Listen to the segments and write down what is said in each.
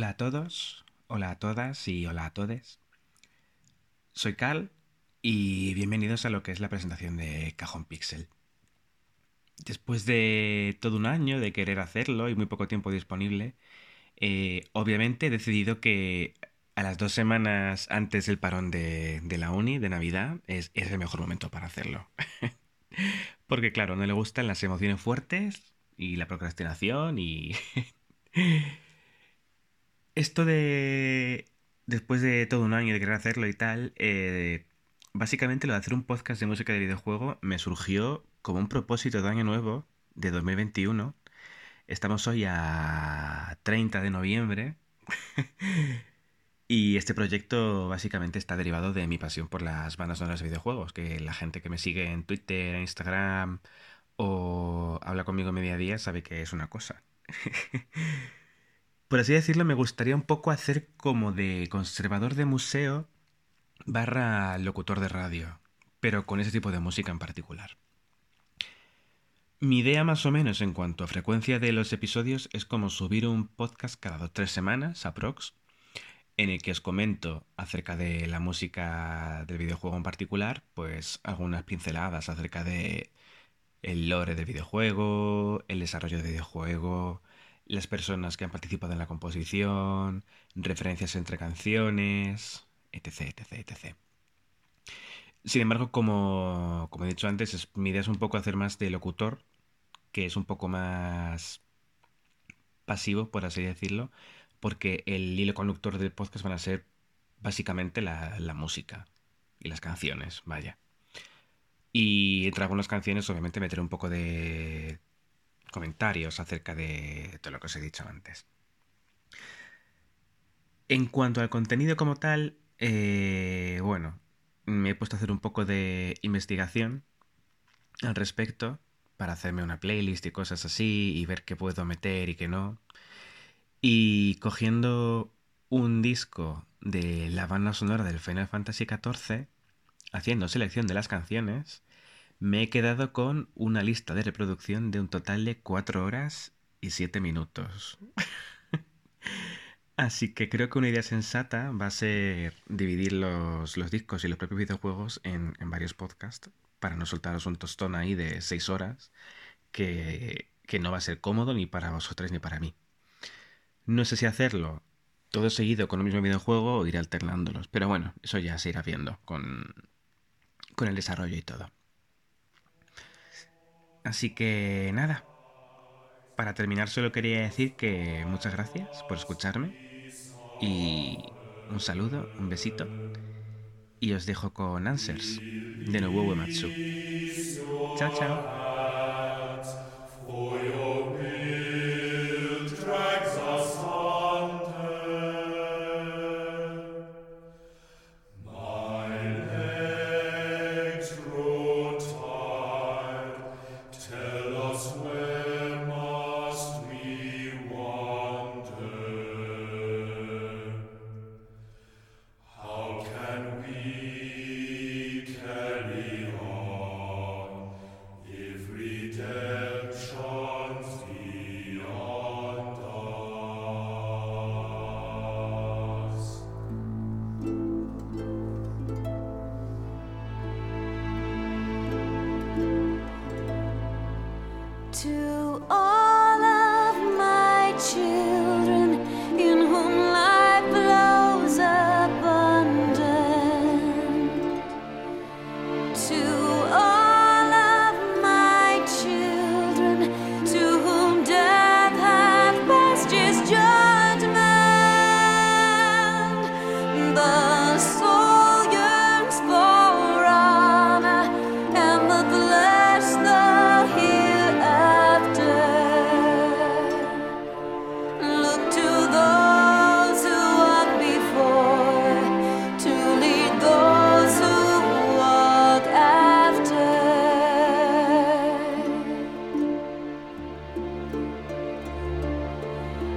Hola a todos, hola a todas y hola a todes. Soy Cal y bienvenidos a lo que es la presentación de Cajón Pixel. Después de todo un año de querer hacerlo y muy poco tiempo disponible, eh, obviamente he decidido que a las dos semanas antes del parón de, la uni, de Navidad, es, es el mejor momento para hacerlo. Porque claro, no le gustan las emociones fuertes y la procrastinación y... Esto de... Después de todo un año de querer hacerlo y tal, eh, básicamente lo de hacer un podcast de música de videojuego me surgió como un propósito de año nuevo de 2021. Estamos hoy a 30 de noviembre. y este proyecto básicamente está derivado de mi pasión por las bandas sonoras de videojuegos, que la gente que me sigue en Twitter, en Instagram o habla conmigo en día a día sabe que es una cosa. Por así decirlo, me gustaría un poco hacer como de conservador de museo barra locutor de radio, pero con ese tipo de música en particular. Mi idea más o menos en cuanto a frecuencia de los episodios es como subir un podcast cada dos tres semanas, aprox, en el que os comento acerca de la música del videojuego en particular, pues algunas pinceladas acerca de el lore del videojuego, el desarrollo del videojuego, las personas que han participado en la composición, referencias entre canciones, etc, etc, etc. Sin embargo, como, como he dicho antes, mi idea es un poco hacer más de locutor, que es un poco más pasivo, por así decirlo, porque el hilo conductor del podcast van a ser básicamente la, la música y las canciones, vaya. Y entre algunas canciones, obviamente, meter un poco de comentarios acerca de todo lo que os he dicho antes. En cuanto al contenido como tal, eh, bueno, me he puesto a hacer un poco de investigación al respecto para hacerme una playlist y cosas así y ver qué puedo meter y qué no. Y cogiendo un disco de la banda sonora del Final Fantasy XIV, haciendo selección de las canciones, me he quedado con una lista de reproducción de un total de 4 horas y 7 minutos. Así que creo que una idea sensata va a ser dividir los, discos y los propios videojuegos en, varios podcasts para no soltaros un tostón ahí de 6 horas que, que no va a ser cómodo ni para vosotros ni para mí. No sé si hacerlo todo seguido con el mismo videojuego o ir alternándolos, pero bueno, eso ya se irá viendo con, con el desarrollo y todo. Así que nada. Para terminar solo quería decir que muchas gracias por escucharme y un saludo, un besito y os dejo con Answers de Nobuo Uematsu. Chao, chao. away.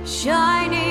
shining.